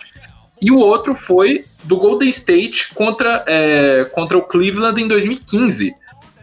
E o outro foi do Golden State contra, é, contra o Cleveland em 2015.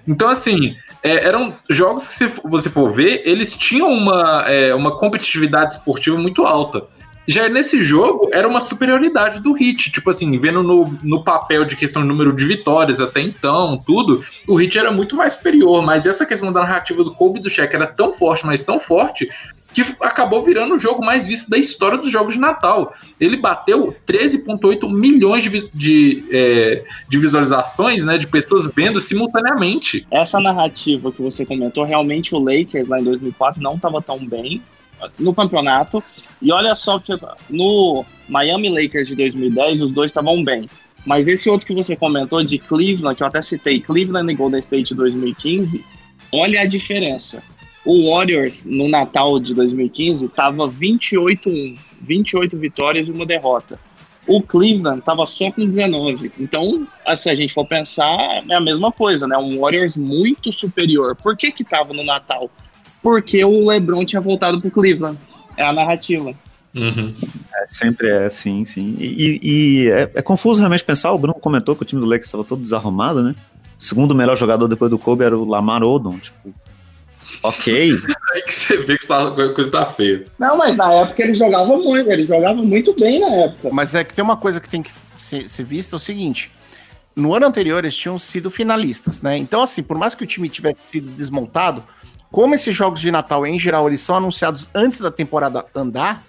Então, assim, é, eram jogos que, se você for ver, eles tinham uma, é, uma competitividade esportiva muito alta. Já nesse jogo, era uma superioridade do Hit. Tipo assim, vendo no, no papel de questão de número de vitórias até então, tudo, o Hit era muito mais superior. Mas essa questão da narrativa do Kobe do Shaq era tão forte, mas tão forte, que acabou virando o jogo mais visto da história dos jogos de Natal. Ele bateu 13,8 milhões de, de, é, de, visualizações, né, de pessoas vendo simultaneamente. Essa narrativa que você comentou, realmente o Lakers lá em 2004 não estava tão bem no campeonato. E olha só que no Miami Lakers de 2010 os dois estavam bem. Mas esse outro que você comentou de Cleveland, que eu até citei, Cleveland e Golden State de 2015, olha a diferença. O Warriors, no Natal de 2015, estava 28-1, 28 vitórias e uma derrota. O Cleveland estava só com 19. Então, se a gente for pensar, é a mesma coisa, né? Um Warriors muito superior. Por que que estava no Natal? Porque o LeBron tinha voltado para o Cleveland. É a narrativa. Uhum. É, sempre é, sim, sim. E, e é, é, confuso realmente pensar, o Bruno comentou que o time do Lakers estava todo desarrumado, né? O segundo melhor jogador depois do Kobe era o Lamar Odom, tipo, Ok. Aí que você vê que a coisa tá feia. Não, mas na época ele jogava muito, ele jogava muito bem na época. Mas é que tem uma coisa que tem que ser, ser vista, é o seguinte. No ano anterior eles tinham sido finalistas, né? Então, assim, por mais que o time tivesse sido desmontado, como esses jogos de Natal, em geral, eles são anunciados antes da temporada andar,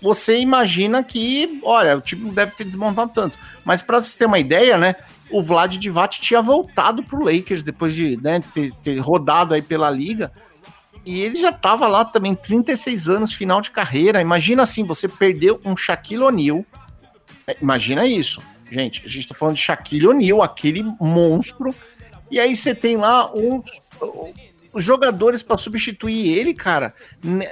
você imagina que, olha, o time deve ter desmontado tanto. Mas para você ter uma ideia, né? o Vlad Divac tinha voltado pro Lakers depois de né, ter, ter, rodado aí pela liga. E ele já tava lá também, 36 anos, final de carreira. Imagina assim, você perdeu um Shaquille O'Neal. É, imagina isso. Gente, a gente tá falando de Shaquille O'Neal, aquele monstro. E aí você tem lá uns os jogadores para substituir ele, cara,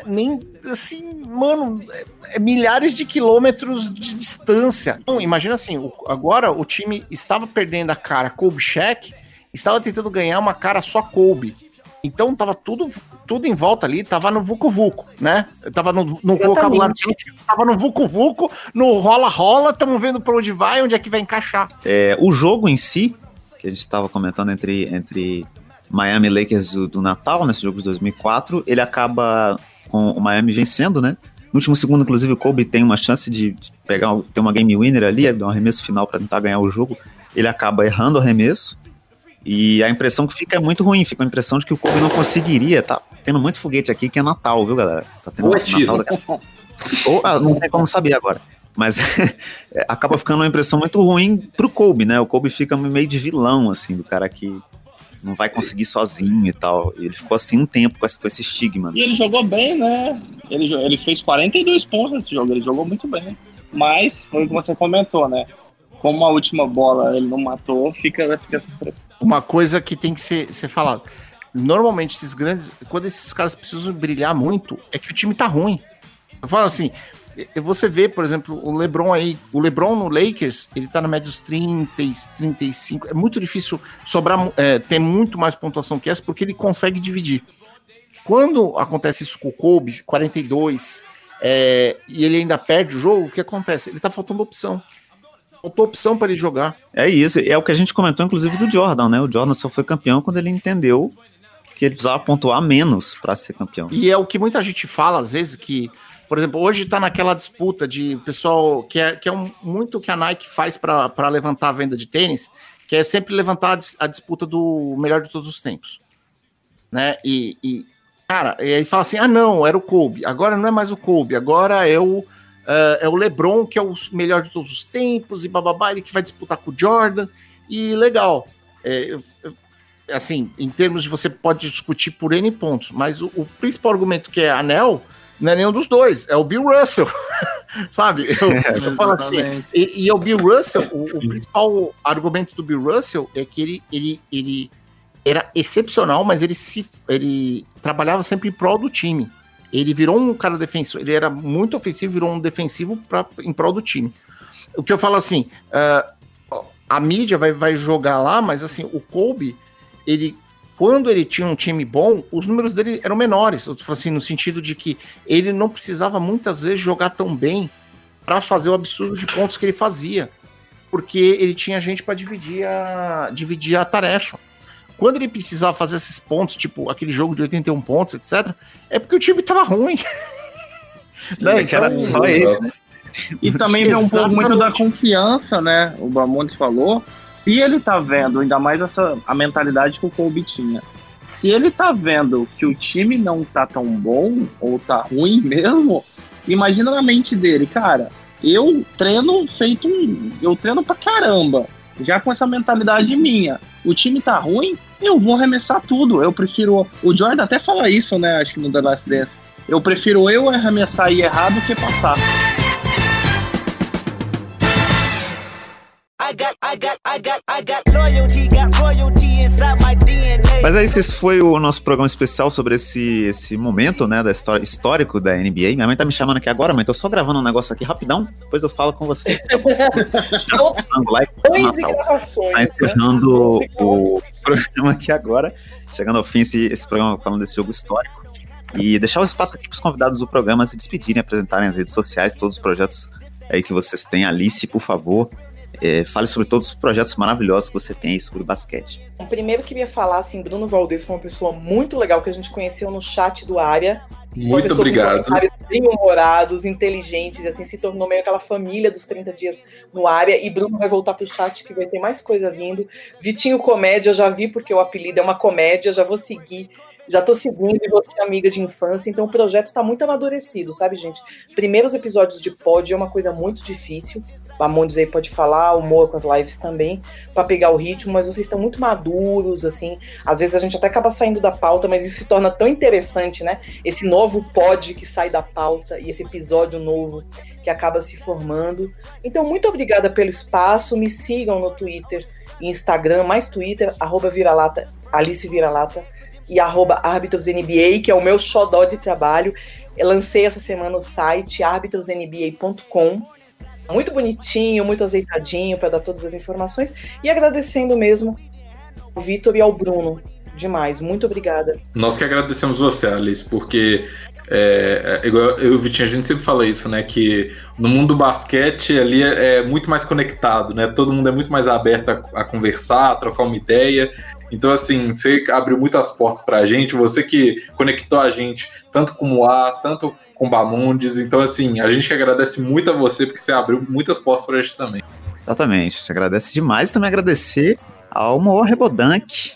nem assim, mano, é, é milhares de quilômetros de distância. Então, imagina assim, o, agora o time estava perdendo a cara Kobe Shaq, estava tentando ganhar uma cara só Kobe. Então tava tudo, tudo em volta ali, tava no Vucu Vucu, né? Tava no, no vocabulário, tava no Vucu Vucu, no rola-rola, estamos vendo para onde vai, onde é que vai encaixar. É, o jogo em si, que a gente estava comentando entre, entre Miami Lakers do, do Natal, nesse jogo de 2004, ele acaba com o Miami vencendo, né? No último segundo, inclusive, o Kobe tem uma chance de, pegar ter uma game winner ali, dar um arremesso final para tentar ganhar o jogo. Ele acaba errando o arremesso. E a impressão que fica é muito ruim, fica a impressão de que o Kobe não conseguiria. Tá tendo muito foguete aqui que é Natal, viu, galera? Tá tendo Ou é Natal daqui... Ou ah, não tem como saber agora. Mas acaba ficando uma impressão muito ruim pro Kobe, né? O Kobe fica meio de vilão, assim, do cara que não vai conseguir sozinho e tal. E ele ficou assim um tempo com esse, com esse estigma. E ele jogou bem, né? Ele, ele fez 42 pontos nesse jogo, ele jogou muito bem. Mas, foi o que você comentou, né? Como a última bola ele não matou, fica, fica essa Uma coisa que tem que ser, ser falado. Normalmente, esses grandes. Quando esses caras precisam brilhar muito, é que o time tá ruim. Eu falo assim, você vê, por exemplo, o LeBron aí, o LeBron no Lakers, ele tá na média dos 30, 35. É muito difícil sobrar, é, ter muito mais pontuação que essa, porque ele consegue dividir. Quando acontece isso com o Kobe, 42, é, e ele ainda perde o jogo, o que acontece? Ele tá faltando opção. Faltou opção para ele jogar. É isso, é o que a gente comentou, inclusive, do Jordan, né? O Jordan só foi campeão quando ele entendeu porque ele precisava pontuar menos para ser campeão. E é o que muita gente fala, às vezes, que, por exemplo, hoje tá naquela disputa de pessoal que é, que é um, muito que a Nike faz para levantar a venda de tênis, que é sempre levantar a, dis- a disputa do melhor de todos os tempos. Né? E, e, cara, e aí fala assim: ah, não, era o Kobe, agora não é mais o Kobe, agora é o. eh, é o LeBron, que é o melhor de todos os tempos, e bababá, ele que vai disputar com o Jordan, e legal. É, assim, em termos de você pode discutir por N pontos, mas o, o principal argumento que é anel não é nenhum dos dois, é o Bill Russell. Sabe? Eu, eu falo assim, e, e o Bill Russell, o, o principal argumento do Bill Russell é que ele, ele, ele era excepcional, mas ele se ele trabalhava sempre em prol do time. Ele virou um cara defensor, ele era muito ofensivo, virou um defensivo pra, em prol do time. O que eu falo assim, ah, a mídia vai, vai jogar lá, mas assim, o Kobe, ele quando ele tinha um time bom, os números dele eram menores, assim, no sentido de que ele não precisava muitas vezes jogar tão bem para fazer o absurdo de pontos que ele fazia, porque ele tinha gente para dividir a, dividir a tarefa. Quando ele precisava fazer esses pontos, tipo aquele jogo de 81 pontos, etc., é porque o time tava ruim. Né? É que era Então, só ele, né? E também vem um pouco muito da confiança, né? O Bamontes falou. Se ele tá vendo, ainda mais essa a mentalidade que o Kobe tinha. Se ele tá vendo que o time não tá tão bom, ou tá ruim mesmo, imagina na mente dele, cara, eu treino feito um. Eu treino pra caramba. Já com essa mentalidade minha. O time tá ruim, eu vou arremessar tudo. Eu prefiro. O Jordan até fala isso, né? Acho que no The Last Dance. Eu prefiro eu arremessar e errar do que passar. I got, I got, I got, I got loyalty, got royalty inside my DNA. Mas aí, esse foi o nosso programa especial sobre esse, esse momento, né, da história, histórico da NBA. Minha mãe tá me chamando aqui agora, mãe, tô só gravando um negócio aqui rapidão, depois eu falo com você. E. Tá né? encerrando o programa aqui agora, chegando ao fim esse, esse programa falando desse jogo histórico. E deixar o espaço aqui para os convidados do programa se despedirem, apresentarem as redes sociais, todos os projetos aí que vocês têm. Alice, por favor, é, fale sobre todos os projetos maravilhosos que você tem aí sobre basquete. Bom, Primeiro queria falar assim, Bruno Valdez foi uma pessoa muito legal que a gente conheceu no chat do Área. Muito obrigado. comentários Bem humorados, inteligentes, assim se tornou meio aquela família dos 30 dias no área. E Bruno vai voltar pro chat que vai ter mais coisa vindo. Vitinho Comédia, já vi porque o apelido é uma comédia, já vou seguir. Já tô seguindo e você é amiga de infância, então o projeto tá muito amadurecido, sabe, gente? Primeiros episódios de pod é uma coisa muito difícil. Bamondes aí pode falar, o Moa com as lives também, para pegar o ritmo, mas vocês estão muito maduros, assim. Às vezes a gente até acaba saindo da pauta, mas isso se torna tão interessante, né? Esse novo pod que sai da pauta e esse episódio novo que acaba se formando. Então, muito obrigada pelo espaço. Me sigam no Twitter e Instagram, mais Twitter, arroba Viralata, Alice Viralata e arroba ArbitrosNBA, que é o meu xodó de trabalho. Eu lancei essa semana o site arbitrosnba.com. Muito bonitinho, muito azeitadinho para dar todas as informações. E agradecendo mesmo ao Vitor e ao Bruno. Demais, muito obrigada. Nós que agradecemos você, Alice, porque é, é, igual eu e o Vitinho, a gente sempre fala isso, né? Que no mundo do basquete ali é, é muito mais conectado, né? Todo mundo é muito mais aberto a, a conversar, a trocar uma ideia. Então, assim, você abriu muitas portas pra gente, você que conectou a gente, tanto com o A, tanto com o Bamondes. Então, assim, a gente que agradece muito a você, porque você abriu muitas portas pra gente também. Exatamente, te agradece demais. Também agradecer ao Moor Rebodank,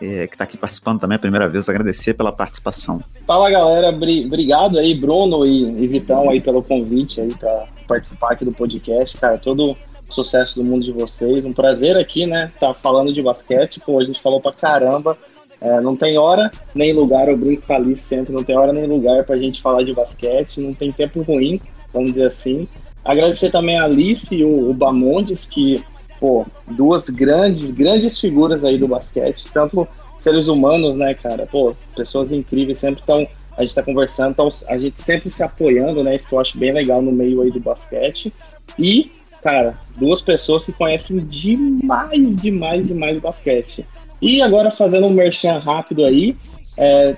é, que está aqui participando também a primeira vez, agradecer pela participação. Fala galera, Bri- obrigado aí, Bruno e, e Vitão aí pelo convite aí para participar aqui do podcast, cara, todo sucesso do mundo de vocês, um prazer aqui, né, tá falando de basquete, pô, a gente falou pra caramba, É, não tem hora nem lugar, eu brinco com a Alice sempre, não tem hora nem lugar pra gente falar de basquete, não tem tempo ruim, vamos dizer assim. Agradecer também a Alice e o, o Bamondes, que, pô, duas grandes, grandes figuras aí do basquete, tanto seres humanos, né, cara? Pô, pessoas incríveis, sempre estão. A gente tá conversando, então a gente sempre se apoiando, né? Isso que eu acho bem legal no meio aí do basquete. E, cara, duas pessoas que conhecem demais, demais, demais basquete. E agora fazendo um merchan rápido aí, é,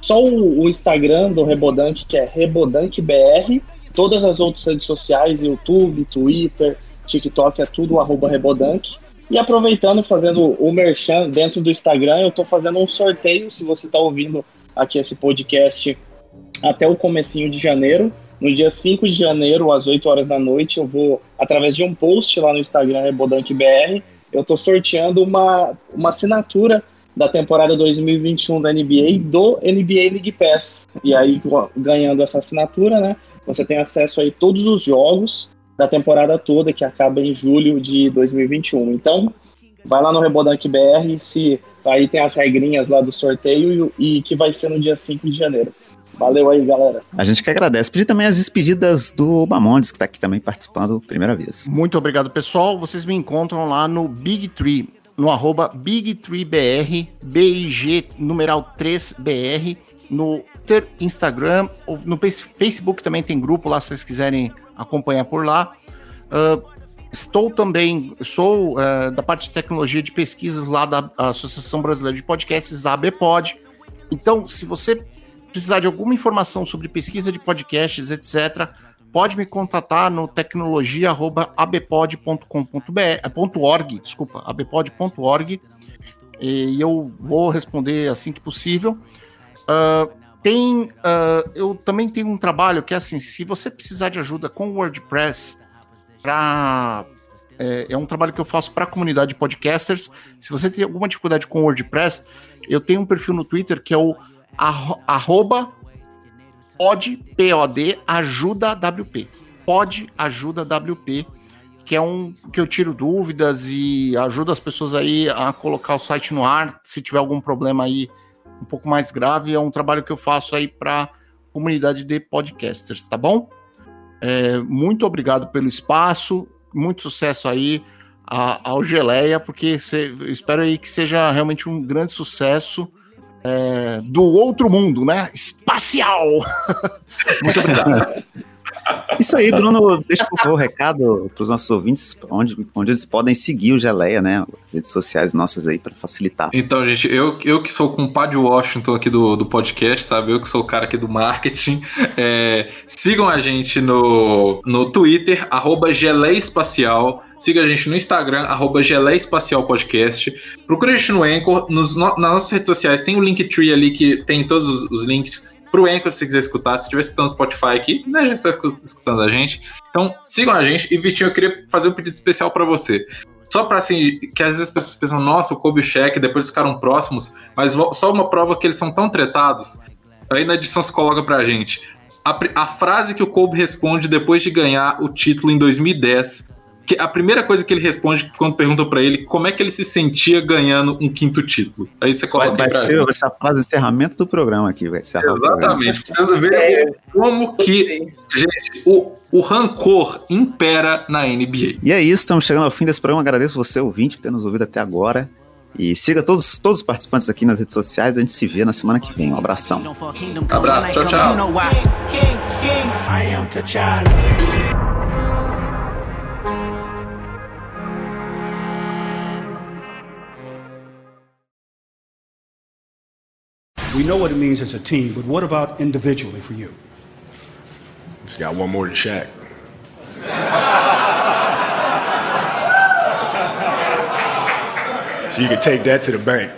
só o, o Instagram do Rebodank, que é RebodankBR, todas as outras redes sociais, YouTube, Twitter, TikTok, é tudo arroba Rebodank. E aproveitando, fazendo o merchan dentro do Instagram, eu estou fazendo um sorteio, se você está ouvindo aqui esse podcast até o comecinho de janeiro. No dia 5 de janeiro, às 8 horas da noite, eu vou, através de um post lá no Instagram, RebodankBR, eu estou sorteando uma, uma assinatura da temporada 2021 da NBA do NBA League Pass. E aí, ganhando essa assinatura, né, você tem acesso aí a todos os jogos da temporada toda, que acaba em julho de 2021. Então, vai lá no Rebodank se aí tem as regrinhas lá do sorteio e, e que vai ser no dia 5 de janeiro. Valeu aí, galera. A gente que agradece. Pedir também as despedidas do Bamondes, que está aqui também participando primeira vez. Muito obrigado, pessoal. Vocês me encontram lá no Big Tree, no arroba BigTreeBR, BIG numeral 3BR, no Instagram, no Facebook também tem grupo lá, se vocês quiserem acompanhar por lá. Uh, estou também, sou uh, da parte de tecnologia de pesquisas lá da Associação Brasileira de Podcasts, a ABPod. Então, se você precisar de alguma informação sobre pesquisa de podcasts, etc., pode me contatar no tecnologia@abpod.com.br, desculpa, abpod.org, e eu vou responder assim que possível. Uh, tem, uh, eu também tenho um trabalho que é assim, se você precisar de ajuda com WordPress, é, é, um trabalho que eu faço para a comunidade de podcasters. Se você tem alguma dificuldade com WordPress, eu tenho um perfil no Twitter que é o arroba pod, P-O-D, ajuda WP. Pod ajuda WP, que é um que eu tiro dúvidas e ajuda as pessoas aí a colocar o site no ar, se tiver algum problema aí um pouco mais grave. É um trabalho que eu faço aí para comunidade de podcasters, tá bom? É, muito obrigado pelo espaço, muito sucesso aí ao Geleia, porque espero aí que seja realmente um grande sucesso é, do outro mundo, né? Espacial! muito obrigado. Isso aí, Bruno, deixa por favor o recado para os nossos ouvintes, onde, onde eles podem seguir o Geleia, né? As redes sociais nossas aí para facilitar. Então, gente, eu, eu que sou o compadre Washington aqui do, do podcast, sabe? Eu que sou o cara aqui do marketing. É, sigam a gente no, no Twitter, arroba Geleia Espacial. Siga a gente no Instagram, arroba Geleia Espacial Podcast. Procure a gente no Anchor, nos, no, nas nossas redes sociais. Tem o Linktree ali que tem todos os, os links pro Anchor se quiser escutar. Se estiver escutando no Spotify aqui, né, já está escutando a gente. Então, sigam a gente. E, Vitinho, eu queria fazer um pedido especial para você. Só para assim, que às vezes as pessoas pensam, nossa, o Kobe e o Shaq, depois ficaram próximos, mas só uma prova que eles são tão tretados. Aí na edição se coloca pra gente. A, a frase que o Kobe responde depois de ganhar o título em 2010 que a primeira coisa que ele responde quando perguntam para ele como é que ele se sentia ganhando um quinto título. Aí você coloca vai, vai ser essa frase de encerramento do programa aqui, vai ser. Exatamente. Precisa ver é. como que, gente, o, o rancor impera na NBA. E é isso, estamos chegando ao fim desse programa. Agradeço você, ouvinte, por ter nos ouvido até agora. E siga todos, todos os participantes aqui nas redes sociais. A gente se vê na semana que vem. Um abração. Abraço, tchau, tchau. We know what it means as a team, but what about individually for you? He's got one more to Shaq. so you can take that to the bank.